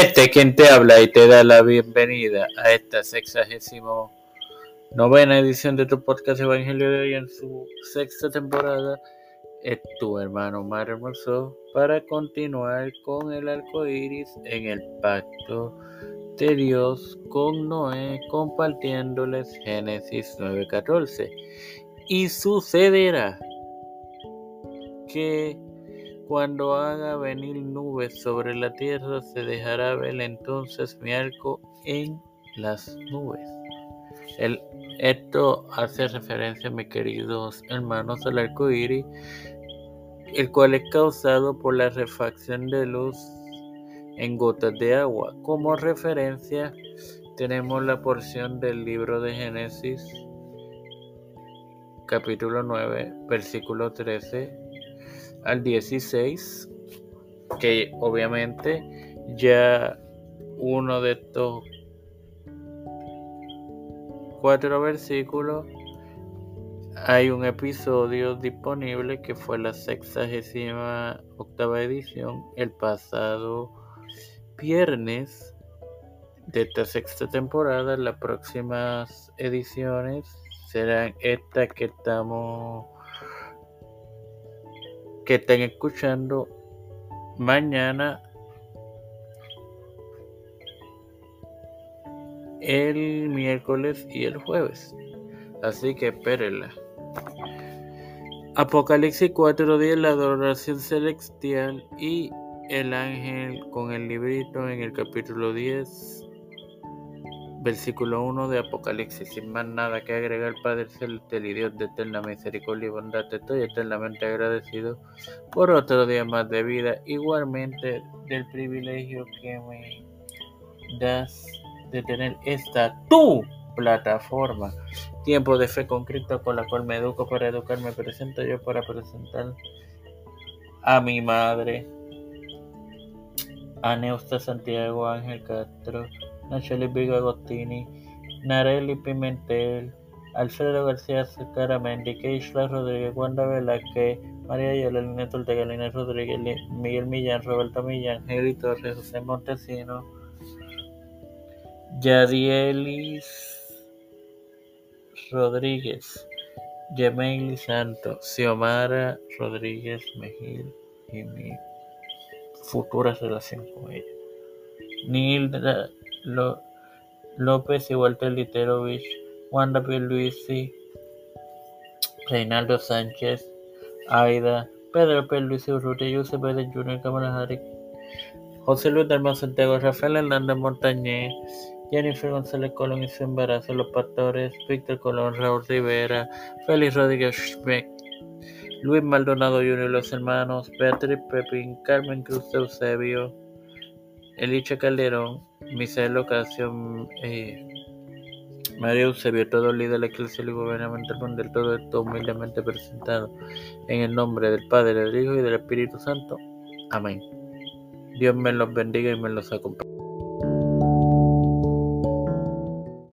Este quien te habla y te da la bienvenida a esta sexagésimo novena edición de tu podcast Evangelio de hoy en su sexta temporada es tu hermano Mar Hermoso para continuar con el arco iris en el pacto de Dios con Noé compartiéndoles Génesis 9:14 y sucederá que cuando haga venir nubes sobre la tierra, se dejará ver entonces mi arco en las nubes. Esto hace referencia, mis queridos hermanos, al arco iris, el cual es causado por la refacción de luz en gotas de agua. Como referencia, tenemos la porción del libro de Génesis, capítulo 9, versículo 13 al 16, que obviamente ya uno de estos cuatro versículos hay un episodio disponible que fue la sexagésima octava edición el pasado viernes de esta sexta temporada. Las próximas ediciones serán estas que estamos que estén escuchando mañana el miércoles y el jueves. Así que espérenla. Apocalipsis 4.10, la adoración celestial y el ángel con el librito en el capítulo 10 Versículo 1 de Apocalipsis. Sin más nada que agregar, Padre Celestial y Dios de eterna misericordia y bondad, te estoy eternamente agradecido por otro día más de vida, igualmente del privilegio que me das de tener esta tu plataforma. Tiempo de fe con Cristo con la cual me educo para educarme. Presento yo para presentar a mi madre, a Neusta Santiago Ángel Castro. Nacheli Vigo Agostini, Nareli Pimentel, Alfredo García Caramendi, Keishla Rodríguez, Wanda Velázquez, María Yolanda Ortega, Lina Rodríguez, Miguel Millán, Roberto Millán, Heli Torres, José Montesino, Yadielis Rodríguez, Yemeili Santos, Xiomara Rodríguez Mejil y mi futura relación con ella. Nilda López y Walter Literovich, Wanda Luisi, Reinaldo Sánchez, Aida, Pedro Luisi Urrutia, Josep Pérez Jr., Cámara Harris, José Luis del Santiago, Rafael Hernández Montañez, Jennifer González Colón y su embarazo, Los Pastores, Víctor Colón, Raúl Rivera, Félix Rodríguez Schmeck, Luis Maldonado Jr. los hermanos, Beatriz Pepín, Carmen Cruz Eusebio, Elicha Calderón, Misael Ocasio, eh, María Eusebio, todo líder eclesial y gubernamental mundial, todo esto humildemente presentado en el nombre del Padre, del Hijo y del Espíritu Santo. Amén. Dios me los bendiga y me los acompañe.